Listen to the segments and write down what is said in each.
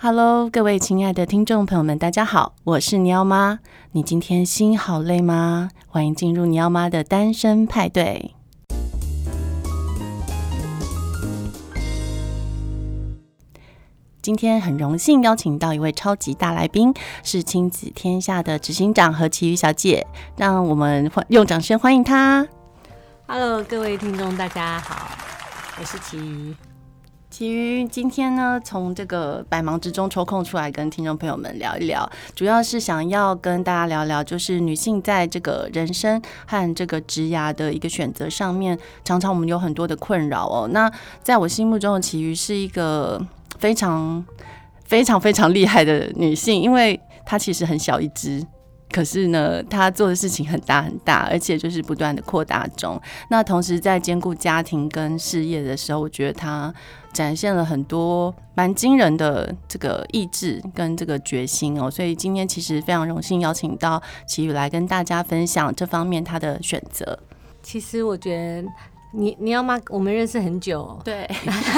Hello，各位亲爱的听众朋友们，大家好，我是尼奥妈。你今天心好累吗？欢迎进入尼奥妈的单身派对。今天很荣幸邀请到一位超级大来宾，是亲子天下的执行长何其瑜小姐，让我们用掌声欢迎她。Hello，各位听众，大家好，我是綺瑜。綺瑜今天呢，从这个百忙之中抽空出来跟听众朋友们聊一聊，主要是想要跟大家聊聊，就是女性在这个人生和这个职涯的一个选择上面，常常我们有很多的困扰哦。那在我心目中的綺瑜是一个非常非常非常厉害的女性，因为她其实很小一只。可是呢，他做的事情很大很大，而且就是不断的扩大中。那同时在兼顾家庭跟事业的时候，我觉得他展现了很多蛮惊人的这个意志跟这个决心哦。所以今天其实非常荣幸邀请到綺瑜来跟大家分享这方面他的选择。其实我觉得。你你要骂，我们认识很久，对，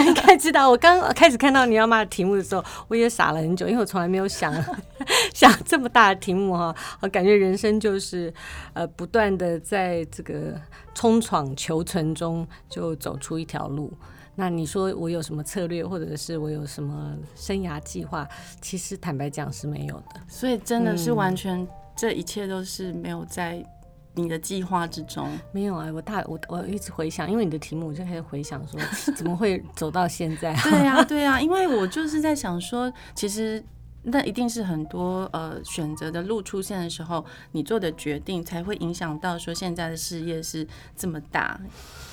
应该知道。我刚开始看到你要骂的题目的时候，我也傻了很久，因为我从来没有想 想这么大的题目哈。我感觉人生就是呃，不断的在这个冲闯求存中，就走出一条路。那你说我有什么策略，或者是我有什么生涯计划？其实坦白讲是没有的。所以真的是完全，这一切都是没有在。你的计划之中没有啊？我大我我一直回想，因为你的题目，我就开始回想说，怎么会走到现在？对呀，对呀，因为我就是在想说，其实。那一定是很多呃选择的路出现的时候，你做的决定才会影响到说现在的事业是这么大。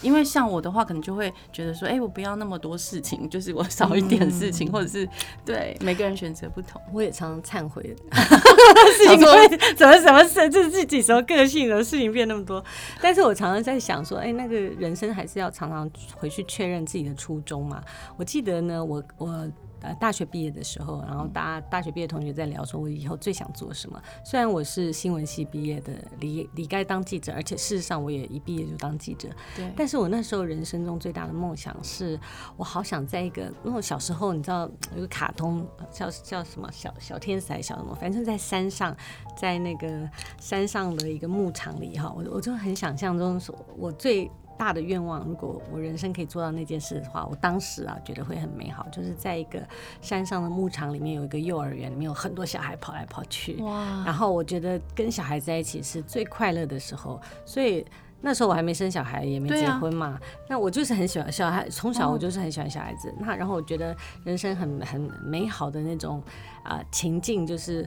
因为像我的话，可能就会觉得说，哎、欸，我不要那么多事情，就是我少一点事情，嗯、或者是对每个人选择不同。我也常常忏悔，事情会怎么怎么事，就是自己什么个性的事情变那么多。但是我常常在想说，哎、欸，那个人生还是要常常回去确认自己的初衷嘛。我记得呢，我我。呃，大学毕业的时候，然后大大学毕业同学在聊说，我以后最想做什么？虽然我是新闻系毕业的，离离该当记者，而且事实上我也一毕业就当记者。对。但是我那时候人生中最大的梦想是，我好想在一个，因为我小时候你知道有个卡通叫叫什么小小天使还是小什么，反正在山上，在那个山上的一个牧场里哈，我我就很想象中说，我最。大的愿望，如果我人生可以做到那件事的话，我当时啊觉得会很美好，就是在一个山上的牧场里面有一个幼儿园，里面有很多小孩跑来跑去，哇！然后我觉得跟小孩在一起是最快乐的时候，所以那时候我还没生小孩，也没结婚嘛，啊、那我就是很喜欢小孩，从小我就是很喜欢小孩子。哦、那然后我觉得人生很很美好的那种啊、呃、情境，就是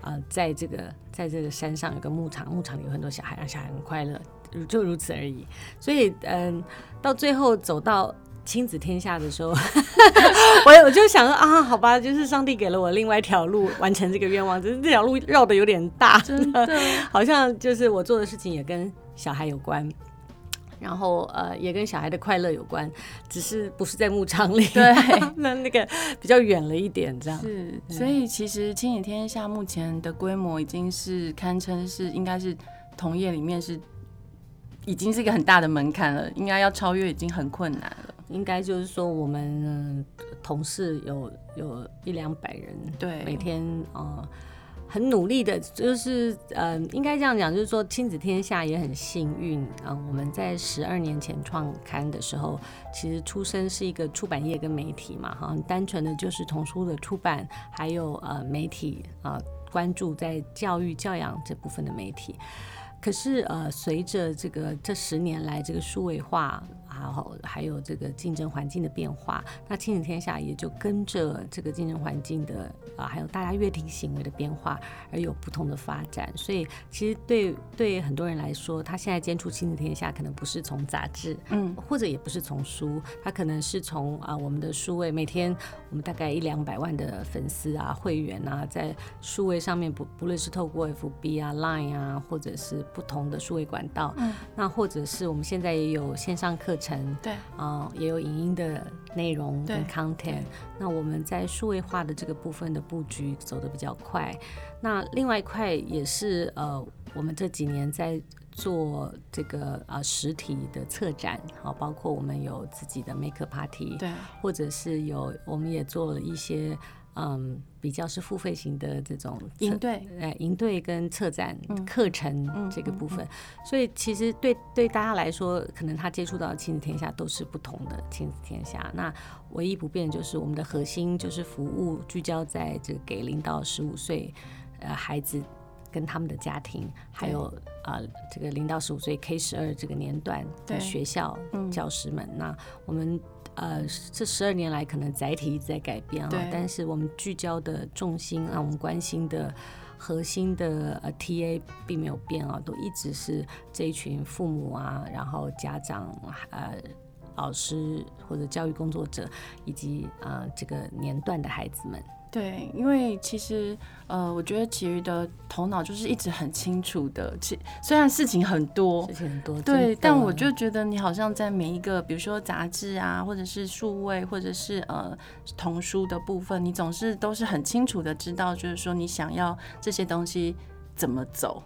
啊、呃，在这个在这个山上有个牧场，牧场里有很多小孩，让小孩很快乐。就如此而已，所以嗯，到最后走到亲子天下的时候，我我就想说啊，好吧，就是上帝给了我另外一条路完成这个愿望，只是这条路绕的有点大，真的，好像就是我做的事情也跟小孩有关，然后呃，也跟小孩的快乐有关，只是不是在牧场里，对，那那个比较远了一点，这样是，所以其实亲子天下目前的规模已经是堪称是应该是同业里面是。已经是一个很大的门槛了，应该要超越已经很困难了。应该就是说，我们同事有有一两百人，对，每天呃很努力的，就是呃应该这样讲，就是说亲子天下也很幸运啊、呃。我们在十二年前创刊的时候，其实出身是一个出版业跟媒体嘛，哈，单纯的就是童书的出版，还有呃媒体啊、呃、关注在教育教养这部分的媒体。可是呃，随着这个这十年来这个数位化。然后还有这个竞争环境的变化，那亲子天下也就跟着这个竞争环境的啊，还有大家阅听行为的变化而有不同的发展。所以其实对对很多人来说，他现在接触亲子天下，可能不是从杂志，嗯，或者也不是从书，他可能是从啊我们的数位，每天我们大概一两百万的粉丝啊、会员啊，在数位上面不不论是透过 FB 啊、Line 啊，或者是不同的数位管道，嗯，那或者是我们现在也有线上课程。对啊、呃，也有影音的内容跟 content。那我们在数位化的这个部分的布局走得比较快。那另外一块也是呃，我们这几年在做这个呃实体的策展，好，包括我们有自己的 maker party，对，或者是有我们也做了一些。嗯，比较是付费型的这种营队，呃，营队跟策展课程这个部分，所以其实对对大家来说，可能他接触到的亲子天下都是不同的亲子天下。那唯一不变就是我们的核心就是服务聚焦在这个给零到十五岁呃孩子跟他们的家庭，还有呃这个零到十五岁 K 十二这个年段的学校教师们。那我们。呃，这十二年来可能载体一直在改变啊，但是我们聚焦的重心啊，我们关心的核心的呃 TA 并没有变啊，都一直是这一群父母啊，然后家长呃老师或者教育工作者以及啊、呃、这个年段的孩子们。对，因为其实，呃，我觉得其余的头脑就是一直很清楚的。其虽然事情很多，事情很多，对，但我就觉得你好像在每一个，比如说杂志啊，或者是数位，或者是呃童书的部分，你总是都是很清楚的知道，就是说你想要这些东西怎么走。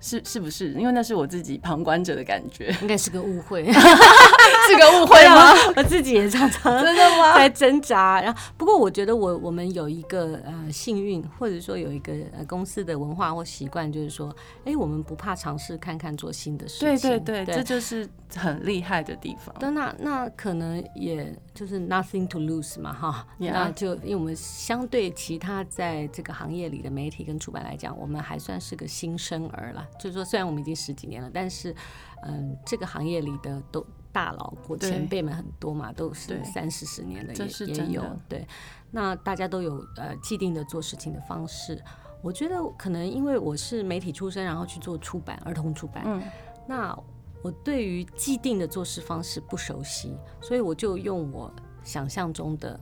是是不是？因为那是我自己旁观者的感觉，应该是个误会，是个误会吗？我自己也常常真的吗？在挣扎。然后，不过我觉得我我们有一个呃幸运，或者说有一个呃公司的文化或习惯，就是说，哎，我们不怕尝试看看做新的事情。对对对，对这就是很厉害的地方。那那可能也就是 nothing to lose 嘛，哈。那就因为我们相对其他在这个行业里的媒体跟出版来讲，我们还算是个新生儿了。就是说，虽然我们已经十几年了，但是，嗯，这个行业里的都大佬或前辈们很多嘛，都是三四十年的也的也有。对，那大家都有呃既定的做事情的方式。我觉得可能因为我是媒体出身，然后去做出版，儿童出版，嗯，那我对于既定的做事方式不熟悉，所以我就用我想象中的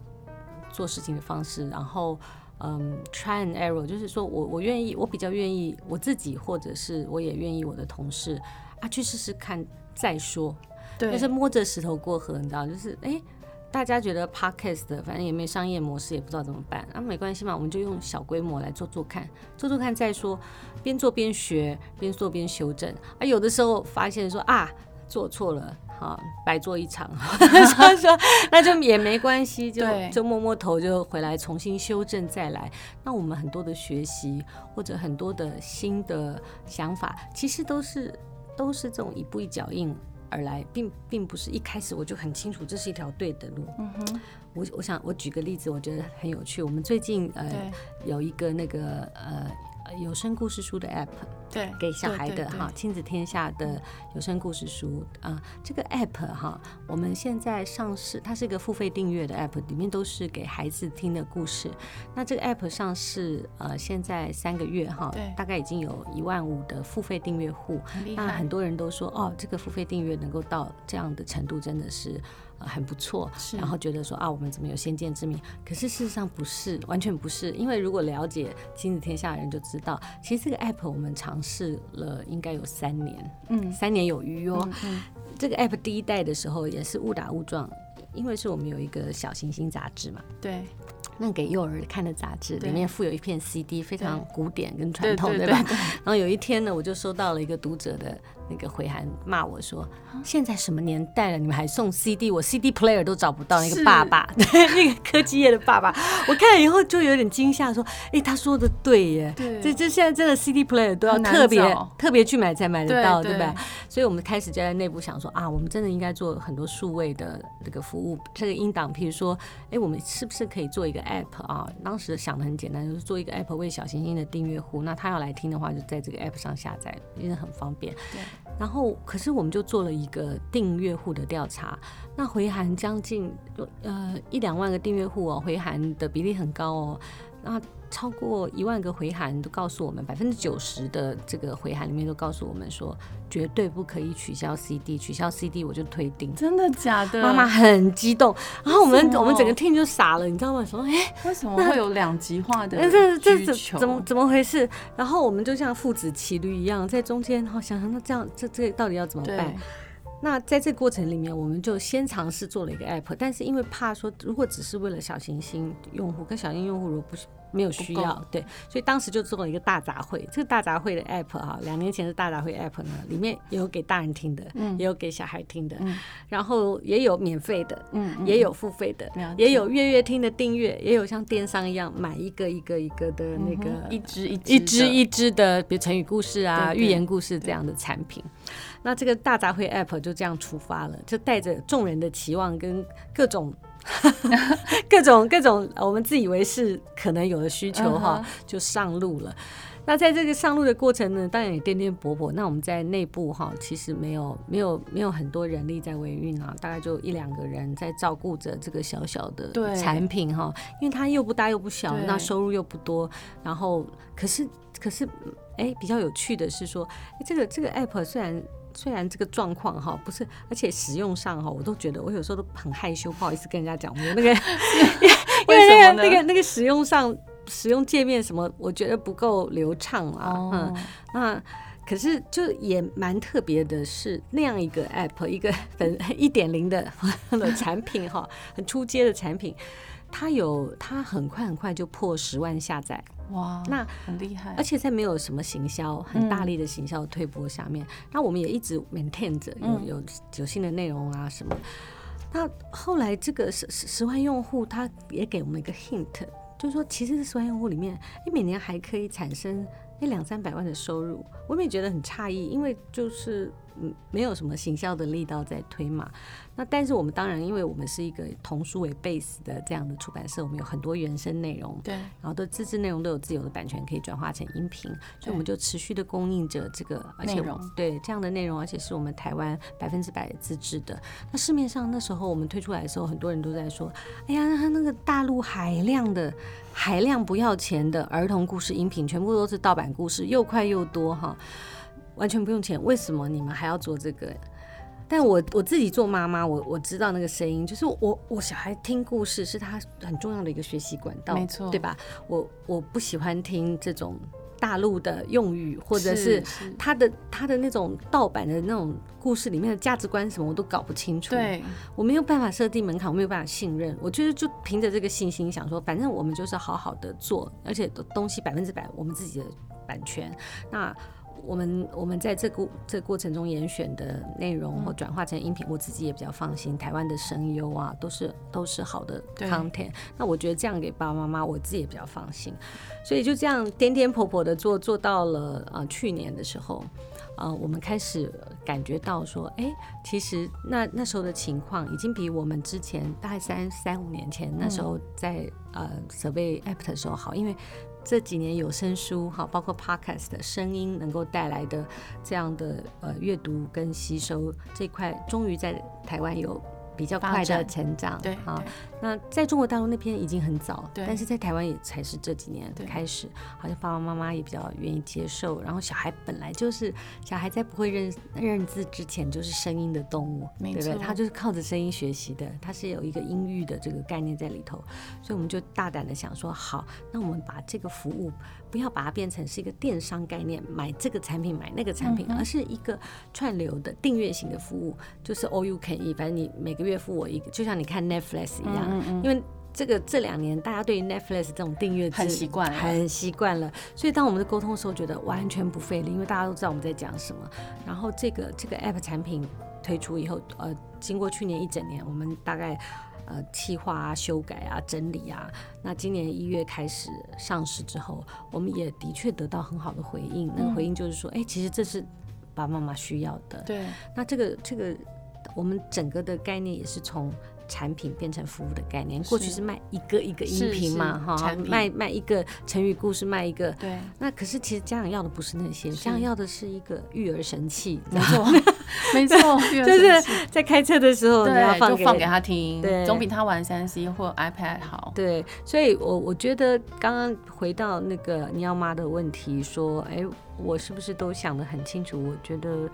做事情的方式，然后。嗯、um，try and error，就是说我我愿意，我比较愿意我自己，或者是我也愿意我的同事啊去试试看再说，对，就是摸着石头过河，你知道，就是哎，大家觉得 podcast 反正也没商业模式，也不知道怎么办，啊没关系嘛，我们就用小规模来做做看，做做看再说，边做边学，边做边修正，啊有的时候发现说啊做错了。好，白做一场，所 以说那就也没关系，就就摸摸头就回来重新修正再来。那我们很多的学习或者很多的新的想法，其实都是都是这种一步一脚印而来，并并不是一开始我就很清楚这是一条对的路。嗯哼，我我想我举个例子，我觉得很有趣。我们最近呃有一个那个呃。有声故事书的 app，对，给小孩的哈，亲子天下的有声故事书啊、呃，这个 app 哈，我们现在上市，它是一个付费订阅的 app，里面都是给孩子听的故事。那这个 app 上市呃，现在三个月哈，大概已经有一万五的付费订阅户，那很多人都说哦，这个付费订阅能够到这样的程度，真的是。呃、很不错，然后觉得说啊，我们怎么有先见之明？可是事实上不是，完全不是。因为如果了解亲子天下的人就知道，其实这个 app 我们尝试了应该有三年，嗯，三年有余哦。嗯嗯、这个 app 第一代的时候也是误打误撞，因为是我们有一个小行星杂志嘛，对。那给幼儿看的杂志里面附有一片 CD，非常古典跟传统，对吧？然后有一天呢，我就收到了一个读者的那个回函，骂我说：“现在什么年代了，你们还送 CD？我 CD player 都找不到。”那个爸爸，对，那个科技业的爸爸，我看了以后就有点惊吓，说：“哎，他说的对耶，对，这这现在真的 CD player 都要特别特别去买才买得到，对吧？”所以我们开始就在内部想说：“啊，我们真的应该做很多数位的这个服务，这个音档，譬如说，哎，我们是不是可以做一个？” app 啊，当时想的很简单，就是做一个 app 为小行星的订阅户。那他要来听的话，就在这个 app 上下载，因为很方便。对。然后，可是我们就做了一个订阅户的调查，那回函将近呃一两万个订阅户哦，回函的比例很高哦。那超过一万个回函都告诉我们，百分之九十的这个回函里面都告诉我们说，绝对不可以取消 CD，取消 CD 我就退订。真的假的？妈妈很激动，然后我们我们整个 team 就傻了，你知道吗？说哎，为什么会有两极化的？这这怎怎么怎么回事？然后我们就像父子骑驴一样，在中间，然后想想那这样这这到底要怎么办？那在这个过程里面，我们就先尝试做了一个 app，但是因为怕说，如果只是为了小行星用户跟小型用户，如果不是。没有需要，对，所以当时就做了一个大杂烩。这个大杂烩的 app 哈，两年前的大杂烩 app 呢，里面有给大人听的，嗯，也有给小孩听的，嗯，然后也有免费的，嗯，也有付费的，也有月月听的订阅，也有像电商一样买一个一个一个的那个一支一一支一支的，比如成语故事啊、寓言故事这样的产品。那这个大杂烩 app 就这样出发了，就带着众人的期望跟各种。各种各种，我们自以为是可能有的需求哈，就上路了。那在这个上路的过程呢，当然也颠颠簸簸。那我们在内部哈，其实没有没有没有很多人力在维运啊，大概就一两个人在照顾着这个小小的产品哈，因为它又不大又不小，那收入又不多。然后可是可是，哎，比较有趣的是说，这个这个 app 虽然。虽然这个状况哈不是，而且使用上哈，我都觉得我有时候都很害羞，不好意思跟人家讲。我那个，因为那个那个那个使用上使用界面什么，我觉得不够流畅啊。Oh. 嗯，那可是就也蛮特别的是那样一个 app，一个粉 一点零的 的产品哈，很出街的产品，它有它很快很快就破十万下载。哇，那很厉害，而且在没有什么行销、很大力的行销推播下面，那、嗯、我们也一直 maintain 着有有有新的内容啊什么。那后来这个十十十万用户，他也给我们一个 hint，就是说，其实这十万用户里面，你每年还可以产生那两三百万的收入，我们也觉得很诧异，因为就是。嗯，没有什么行销的力道在推嘛。那但是我们当然，因为我们是一个童书为 base 的这样的出版社，我们有很多原生内容，对，然后的自制内容都有自由的版权可以转化成音频，所以我们就持续的供应着这个而且内容，对这样的内容，而且是我们台湾百分之百自制的。那市面上那时候我们推出来的时候，很多人都在说，哎呀，那他那个大陆海量的海量不要钱的儿童故事音频，全部都是盗版故事，又快又多哈。完全不用钱，为什么你们还要做这个？但我我自己做妈妈，我我知道那个声音，就是我我小孩听故事是他很重要的一个学习管道，没错，对吧？我我不喜欢听这种大陆的用语，或者是他的他的那种盗版的那种故事里面的价值观什么，我都搞不清楚。对，我没有办法设定门槛，我没有办法信任。我觉得就凭着这个信心，想说反正我们就是好好的做，而且东西百分之百我们自己的版权。那我们我们在这个这个过程中严选的内容或转化成音频，我自己也比较放心。台湾的声优啊，都是都是好的 content。那我觉得这样给爸爸妈妈，我自己也比较放心。所以就这样颠颠簸簸的做，做到了啊、呃，去年的时候，啊、呃，我们开始感觉到说，哎，其实那那时候的情况已经比我们之前大概三三五年前那时候在呃设备 app 的时候好，因为。这几年有声书哈，包括 podcast 的声音能够带来的这样的呃阅读跟吸收这块，终于在台湾有。比较快的成长，对啊，那在中国大陆那边已经很早，对，但是在台湾也才是这几年开始，好像爸爸妈妈也比较愿意接受。然后小孩本来就是小孩在不会认认字之前就是声音的动物，对不对？他就是靠着声音学习的，他是有一个音域的这个概念在里头，所以我们就大胆的想说，好，那我们把这个服务。不要把它变成是一个电商概念，买这个产品买那个产品，而是一个串流的订阅型的服务，就是 all you can eat，反正你每个月付我一个，就像你看 Netflix 一样。因为这个这两年大家对于 Netflix 这种订阅很习惯，很习惯了，所以当我们的沟通的时候，觉得完全不费力，因为大家都知道我们在讲什么。然后这个这个 App 产品推出以后，呃，经过去年一整年，我们大概。呃，企划啊，修改啊，整理啊，那今年一月开始上市之后，我们也的确得到很好的回应。那个回应就是说，哎、嗯，其实这是爸爸妈妈需要的。对。那这个这个，我们整个的概念也是从。产品变成服务的概念，过去是卖一个一个音频嘛，哈，卖卖一个成语故事，卖一个。对。那可是其实家长要的不是那些，家长要的是一个育儿神器，没错，没错，就是在开车的时候你要放就放给他听，对，总比他玩三 C 或 iPad 好。对，所以我我觉得刚刚回到那个你要妈的问题，说，哎，我是不是都想得很清楚？我觉得，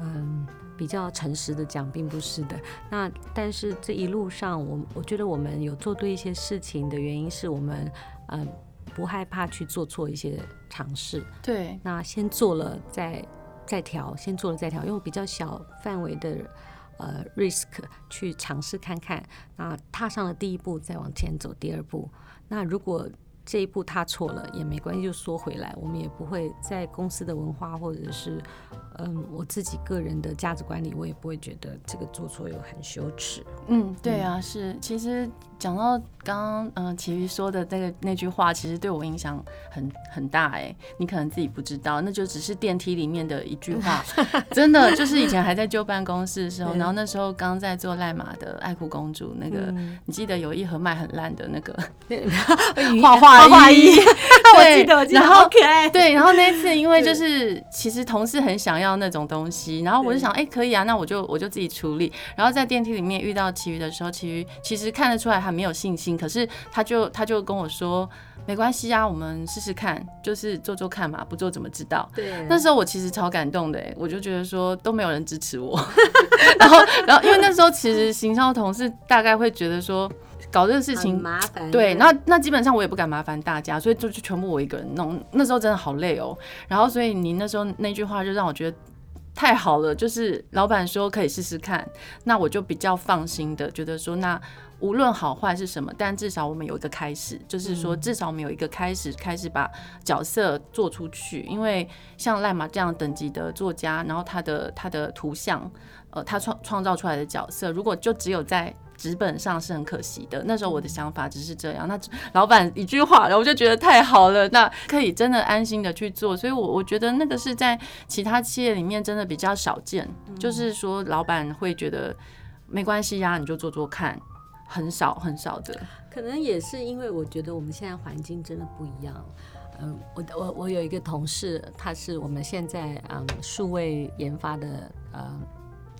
嗯。比较诚实的讲，并不是的。那但是这一路上，我我觉得我们有做对一些事情的原因，是我们嗯不害怕去做错一些尝试。对。那先做了再再调，先做了再调，用比较小范围的呃 risk 去尝试看看。那踏上了第一步，再往前走第二步。那如果这一步踏错了也没关系，就缩回来，我们也不会在公司的文化或者是嗯我自己个人的价值观里，我也不会觉得这个做错有很羞耻。嗯，对啊，是，其实讲到刚刚嗯綺瑜说的那个那句话，其实对我影响很很大哎，你可能自己不知道，那就只是电梯里面的一句话，真的就是以前还在旧办公室的时候，然后那时候刚在做赖马的爱哭公主那个，嗯、你记得有一盒卖很烂的那个 画画。画画衣，我记得，我记得，好可爱。对，然后那一次，因为就是其实同事很想要那种东西，然后我就想，哎，可以啊，那我就我就自己处理。然后在电梯里面遇到其余的时候，其余其实看得出来他没有信心，可是他就他就跟我说，没关系啊，我们试试看，就是做做看嘛，不做怎么知道？对。那时候我其实超感动的，我就觉得说都没有人支持我，然后然后因为那时候其实行销同事大概会觉得说。搞这个事情麻烦，对，那那基本上我也不敢麻烦大家，所以就就全部我一个人弄。那时候真的好累哦。然后所以你那时候那句话就让我觉得太好了，就是老板说可以试试看，那我就比较放心的觉得说，那无论好坏是什么，但至少我们有一个开始，就是说至少我们有一个开始，开始把角色做出去。因为像赖马这样等级的作家，然后他的他的图像，呃，他创创造出来的角色，如果就只有在纸本上是很可惜的。那时候我的想法只是这样。那老板一句话，然后我就觉得太好了，那可以真的安心的去做。所以，我我觉得那个是在其他企业里面真的比较少见，就是说老板会觉得没关系呀，你就做做看，很少很少的。可能也是因为我觉得我们现在环境真的不一样。嗯，我我我有一个同事，他是我们现在嗯数位研发的嗯。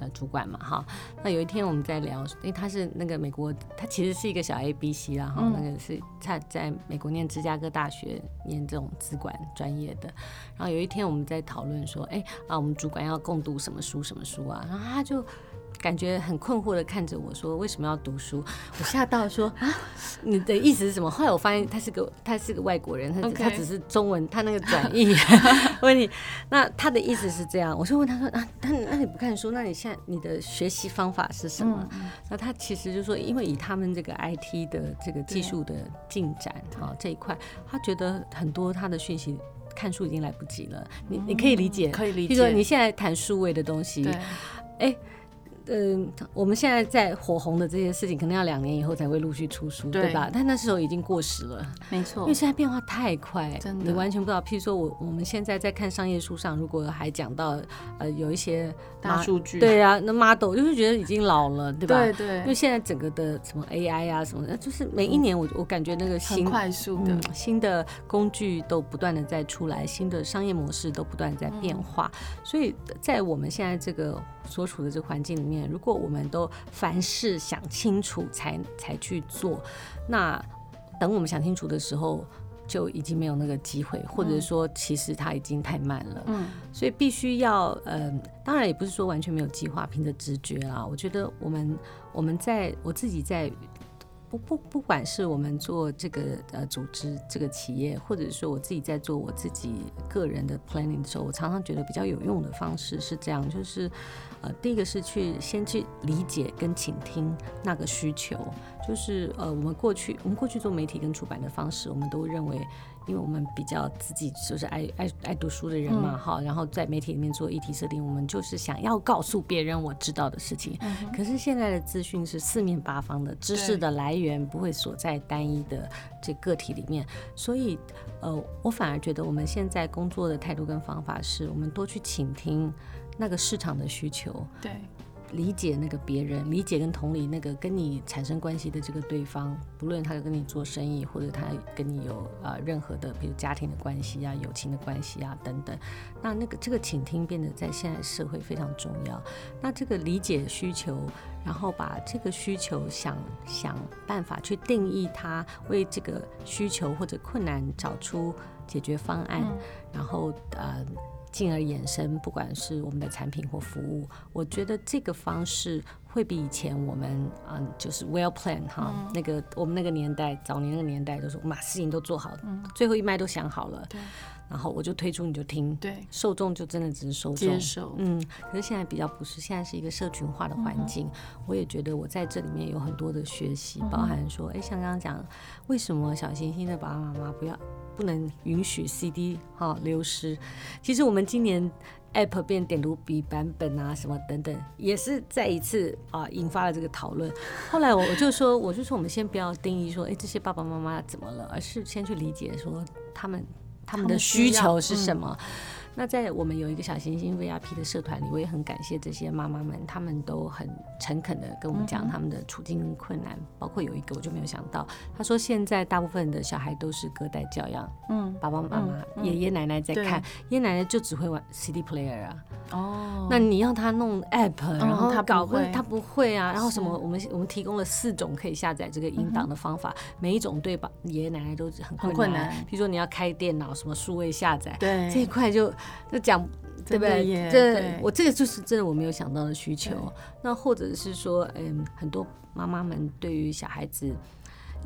呃，主管嘛，哈，那有一天我们在聊，因为他是那个美国，他其实是一个小 A B C 啦，哈、嗯，那个是他在美国念芝加哥大学念这种资管专业的，然后有一天我们在讨论说，哎、欸，啊，我们主管要共读什么书什么书啊，然后他就。感觉很困惑的看着我说：“为什么要读书？”我吓到说：“啊，你的意思是什么？”后来我发现他是个他是个外国人，他.他只是中文，他那个转译。我问你，那他的意思是这样？我就问他说：“啊，那那你不看书？那你现在你的学习方法是什么？”嗯、那他其实就说：“因为以他们这个 IT 的这个技术的进展啊这一块，他觉得很多他的讯息看书已经来不及了。你你可以理解，可以理解。比如说你现在谈数位的东西，哎。欸嗯，我们现在在火红的这些事情，可能要两年以后才会陆续出书，对，对吧？但那时候已经过时了，没错。因为现在变化太快，真的，你完全不知道。譬如说我我们现在在看商业书上，如果还讲到呃有一些大数据，对啊，那 model 就是觉得已经老了，对吧？对对。因为现在整个的什么 AI 啊什么的，就是每一年我我感觉那个新快速的、嗯、新的工具都不断的在出来，新的商业模式都不断在变化，嗯、所以在我们现在这个。所处的这个环境里面，如果我们都凡事想清楚才才去做，那等我们想清楚的时候，就已经没有那个机会，或者说其实他已经太慢了。嗯，所以必须要，嗯、呃，当然也不是说完全没有计划，凭着直觉啊。我觉得我们我们在我自己在。不不，不管是我们做这个呃组织这个企业，或者是说我自己在做我自己个人的 planning 的时候，我常常觉得比较有用的方式是这样，就是呃第一个是去先去理解跟倾听那个需求，就是呃我们过去我们过去做媒体跟出版的方式，我们都认为。因为我们比较自己就是爱爱爱读书的人嘛，哈、嗯，然后在媒体里面做议题设定，我们就是想要告诉别人我知道的事情。嗯、可是现在的资讯是四面八方的，知识的来源不会锁在单一的这个体里面，所以呃，我反而觉得我们现在工作的态度跟方法是，我们多去倾听那个市场的需求。对。理解那个别人，理解跟同理那个跟你产生关系的这个对方，不论他跟你做生意，或者他跟你有啊、呃、任何的，比如家庭的关系啊、友情的关系啊等等，那那个这个倾听变得在现在社会非常重要。那这个理解需求，然后把这个需求想想办法去定义它，为这个需求或者困难找出解决方案，嗯、然后呃。进而延伸，不管是我们的产品或服务，我觉得这个方式会比以前我们嗯，就是 well plan 哈，嗯、那个我们那个年代早年那个年代就是把事情都做好，嗯、最后一脉都想好了，然后我就推出你就听，对，受众就真的只是受众。接受，嗯，可是现在比较不是，现在是一个社群化的环境，嗯、我也觉得我在这里面有很多的学习，包含说，哎，像刚刚讲，为什么小行星的爸爸妈妈不要不能允许 CD 哈流失？其实我们今年。App 变点读笔版本啊，什么等等，也是再一次啊引发了这个讨论。后来我我就说，我就说我们先不要定义说，哎，这些爸爸妈妈怎么了，而是先去理解说他们他们的需求是什么。那在我们有一个小行星 VIP 的社团里，我也很感谢这些妈妈们，他们都很诚恳的跟我们讲他们的处境困难。包括有一个我就没有想到，他说现在大部分的小孩都是隔代教养，嗯，爸爸妈妈、爷爷奶奶在看，爷爷奶奶就只会玩 CD player 啊。哦，那你要他弄 app，然后他搞会，他不会啊。然后什么，我们我们提供了四种可以下载这个音档的方法，每一种对吧？爷爷奶奶都很困难。比如说你要开电脑，什么数位下载，对这一块就。就讲对不对？这我这个就是真的我没有想到的需求。那或者是说，嗯，很多妈妈们对于小孩子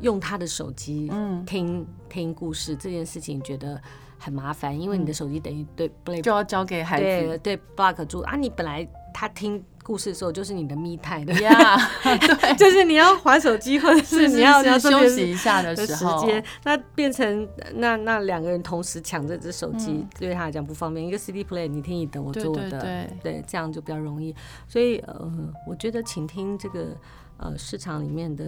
用他的手机听听故事这件事情觉得很麻烦，因为你的手机等于对就要交给孩子，对对 block 住啊，你本来他听。故事的时候就是你的 me time 的呀，对，就是你要滑手机或者是你要要休息一下的时候，那变成那那两个人同时抢这只手机，对他来讲不方便。一个 CD play 你听你的，我做我的，对。对，这样就比较容易。所以呃，我觉得倾听这个呃市场里面的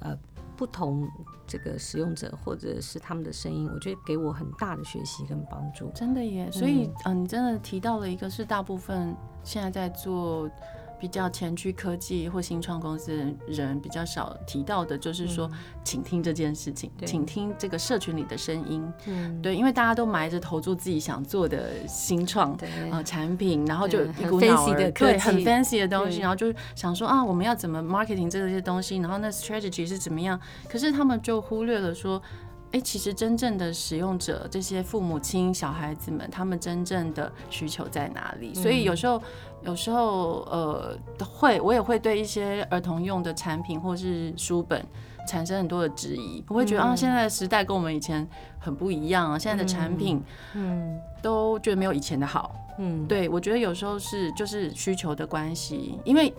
呃不同这个使用者或者是他们的声音，我觉得给我很大的学习跟帮助。真的耶，所以嗯，你真的提到了一个是大部分现在在做。比较前驱科技或新创公司的人比较少提到的，就是说，请听这件事情，请听这个社群里的声音。嗯，对，因为大家都埋着投注自己想做的新创啊产品，然后就一股脑儿对很 fancy 的东西，然后就想说啊，我们要怎么 marketing 这些东西，然后那 strategy 是怎么样？可是他们就忽略了说。哎，其实真正的使用者，这些父母亲、小孩子们，他们真正的需求在哪里？所以有时候，有时候，呃，会我也会对一些儿童用的产品或是书本产生很多的质疑。我会觉得啊，现在的时代跟我们以前很不一样啊，现在的产品，嗯，都觉得没有以前的好。嗯，对，我觉得有时候是就是需求的关系，因为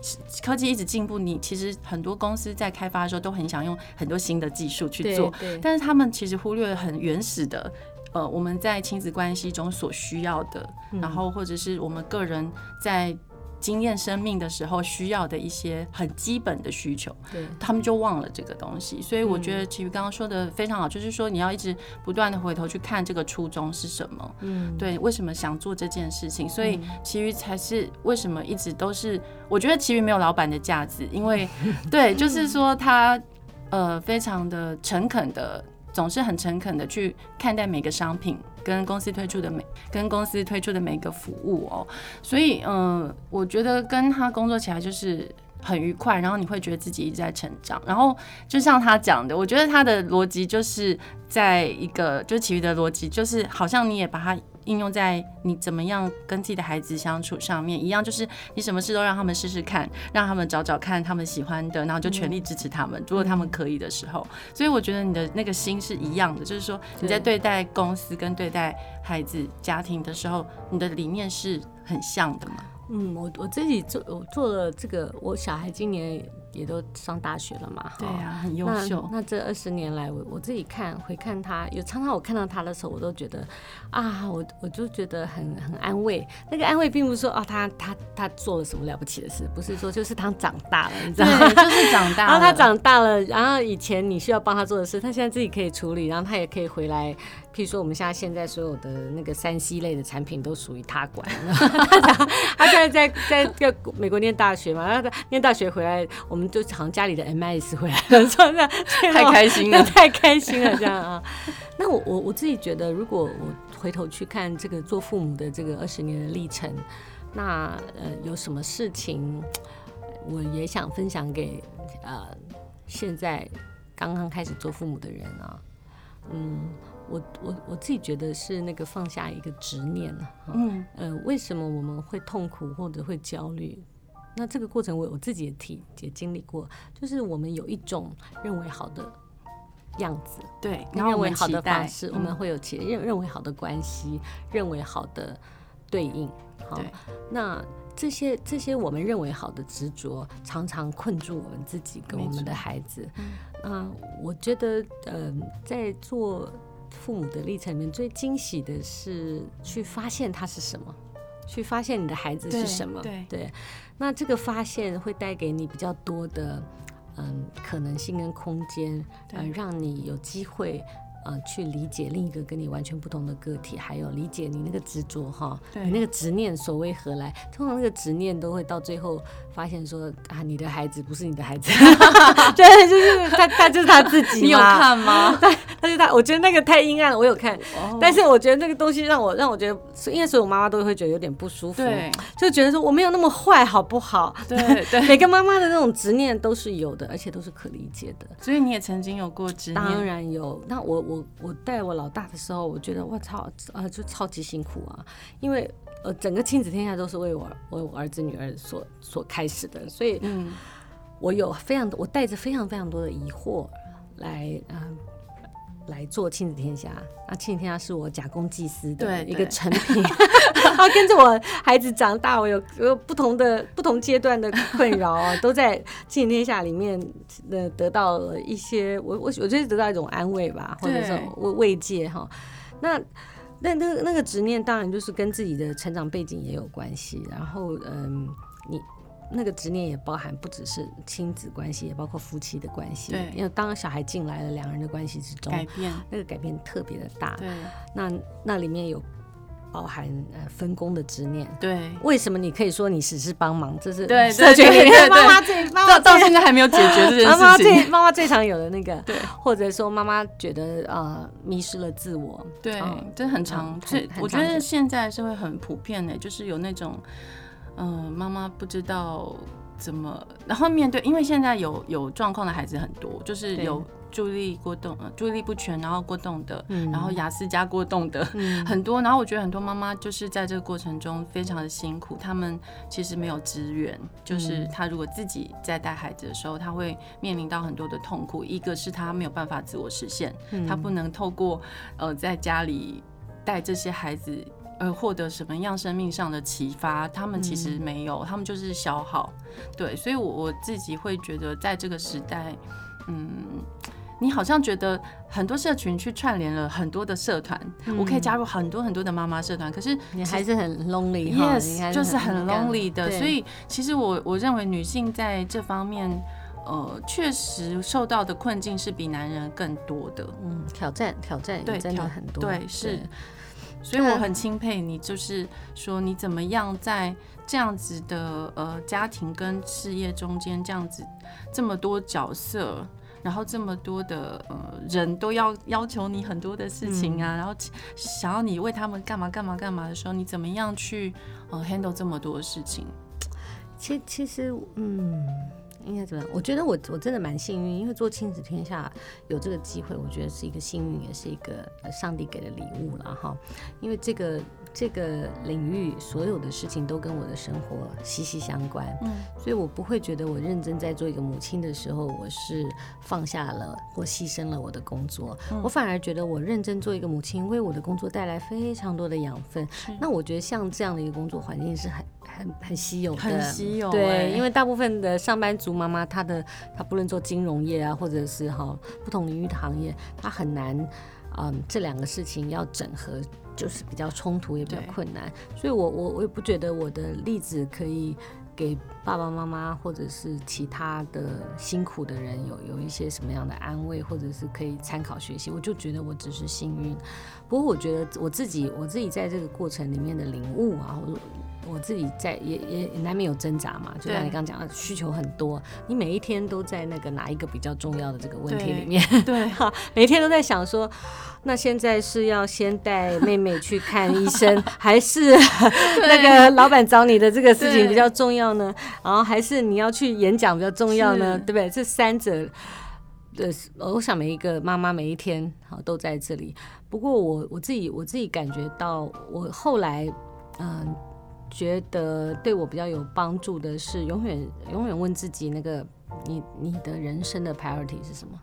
科技一直进步，你其实很多公司在开发的时候都很想用很多新的技术去做，但是他们其实忽略了很原始的，呃，我们在亲子关系中所需要的，然后或者是我们个人在。经验生命的时候需要的一些很基本的需求，对，他们就忘了这个东西。所以我觉得其实刚刚说的非常好，就是说你要一直不断的回头去看这个初衷是什么，嗯，对，为什么想做这件事情？所以其余才是为什么一直都是，我觉得其余没有老板的价值，因为对，就是说他呃非常的诚恳的，总是很诚恳的去看待每个商品。跟公司推出的每跟公司推出的每一个服务哦，所以嗯、呃，我觉得跟他工作起来就是很愉快，然后你会觉得自己一直在成长，然后就像他讲的，我觉得他的逻辑就是在一个就其余的逻辑，就是好像你也把它。应用在你怎么样跟自己的孩子相处上面一样，就是你什么事都让他们试试看，让他们找找看他们喜欢的，然后就全力支持他们。如果他们可以的时候，所以我觉得你的那个心是一样的，就是说你在对待公司跟对待孩子家庭的时候，你的理念是很像的嘛。嗯，我我自己做我做了这个，我小孩今年。也都上大学了嘛？对呀、啊，很优秀。那，那这二十年来，我我自己看回看他，有常常我看到他的时候，我都觉得啊，我我就觉得很很安慰。那个安慰并不是说啊，他他他做了什么了不起的事，不是说就是他长大了，你知道吗？就是长大了。然 后他长大了，然后以前你需要帮他做的事，他现在自己可以处理，然后他也可以回来。譬如说，我们现在现在所有的那个三 C 类的产品都属于他管。他现在在在在美国念大学嘛，他念大学回来，我们就好像家里的 MIS 回来了，说那 太开心了，太开心了这样啊。那我我我自己觉得，如果我回头去看这个做父母的这个二十年的历程，那呃有什么事情，我也想分享给呃现在刚刚开始做父母的人啊，嗯。我我我自己觉得是那个放下一个执念，嗯，呃，为什么我们会痛苦或者会焦虑？那这个过程我我自己也体也经历过，就是我们有一种认为好的样子，对，认为好的方式，嗯、我们会有其认认为好的关系，认为好的对应，好，那这些这些我们认为好的执着，常常困住我们自己跟我们的孩子。嗯，我觉得，嗯、呃，在做父母的历程里面，最惊喜的是去发现他是什么。去发现你的孩子是什么？对，那这个发现会带给你比较多的嗯可能性跟空间，呃，让你有机会。呃，去理解另一个跟你完全不同的个体，还有理解你那个执着哈，你那个执念所谓何来？通常那个执念都会到最后发现说啊，你的孩子不是你的孩子，对，就是他，他就是他自己。你有看吗？对，他就他。我觉得那个太阴暗了，我有看，oh. 但是我觉得那个东西让我让我觉得，因为所有妈妈都会觉得有点不舒服，对，就觉得说我没有那么坏，好不好？对对，每个妈妈的那种执念都是有的，而且都是可理解的。所以你也曾经有过执念？当然有。那我我。我带我老大的时候，我觉得我操啊，就超级辛苦啊，因为呃，整个亲子天下都是为我为我儿子女儿所所开始的，所以嗯，我有非常多，我带着非常非常多的疑惑来嗯。呃来做亲子天下，那亲子天下是我假公济私的一个成品。然后跟着我孩子长大，我有有不同的不同阶段的困扰啊，都在亲子天下里面的得到了一些，我我我觉得得到一种安慰吧，或者是慰慰藉哈。那那那那个执念当然就是跟自己的成长背景也有关系，然后嗯，你。那个执念也包含不只是亲子关系，也包括夫妻的关系。对，因为当小孩进来了，两人的关系之中改变，那个改变特别的大。对，那那里面有包含呃分工的执念。对，为什么你可以说你只是帮忙？这是对对对对，妈妈最妈妈到现在还没有解决这件 事情。妈妈最妈妈最常有的那个，对，或者说妈妈觉得呃迷失了自我。对，这很常，这我觉得现在是会很普遍的，就是有那种。嗯，妈妈不知道怎么，然后面对，因为现在有有状况的孩子很多，就是有注意力过动、注意力不全，然后过动的，嗯、然后雅思加过动的、嗯、很多。然后我觉得很多妈妈就是在这个过程中非常的辛苦，他们其实没有资源，就是他如果自己在带孩子的时候，他会面临到很多的痛苦。一个是他没有办法自我实现，嗯、他不能透过呃在家里带这些孩子。呃，获得什么样生命上的启发？他们其实没有，嗯、他们就是消耗。对，所以我，我我自己会觉得，在这个时代，嗯，你好像觉得很多社群去串联了很多的社团，嗯、我可以加入很多很多的妈妈社团，可是你还是很 lonely。Yes，就是很 lonely 的。所以，其实我我认为女性在这方面，呃，确实受到的困境是比男人更多的。嗯，挑战挑战对真的很多。对，是。所以我很钦佩你，就是说你怎么样在这样子的呃家庭跟事业中间，这样子这么多角色，然后这么多的呃人都要要求你很多的事情啊，嗯、然后想要你为他们干嘛干嘛干嘛的时候，你怎么样去呃 handle 这么多的事情？其其实嗯。应该怎么样？我觉得我我真的蛮幸运，因为做亲子天下有这个机会，我觉得是一个幸运，也是一个上帝给的礼物了哈。因为这个这个领域所有的事情都跟我的生活息息相关，嗯，所以我不会觉得我认真在做一个母亲的时候，我是放下了或牺牲了我的工作，嗯，我反而觉得我认真做一个母亲，为我的工作带来非常多的养分。那我觉得像这样的一个工作环境是很。很很稀有的，很稀有。对，因为大部分的上班族妈妈，她的她不论做金融业啊，或者是哈不同领域的行业，她很难，嗯，这两个事情要整合，就是比较冲突，也比较困难。所以我我我也不觉得我的例子可以给爸爸妈妈或者是其他的辛苦的人有有一些什么样的安慰，或者是可以参考学习。我就觉得我只是幸运。不过我觉得我自己我自己在这个过程里面的领悟啊。我自己在也也难免有挣扎嘛，就像你刚刚讲的，需求很多，你每一天都在那个哪一个比较重要的这个问题里面，对 哈，每天都在想说，那现在是要先带妹妹去看医生，还是那个老板找你的这个事情比较重要呢？然后还是你要去演讲比较重要呢？对不对？这三者的，我想每一个妈妈每一天好都在这里。不过我我自己我自己感觉到，我后来嗯。觉得对我比较有帮助的是，永远永远问自己那个你你的人生的 priority 是什么？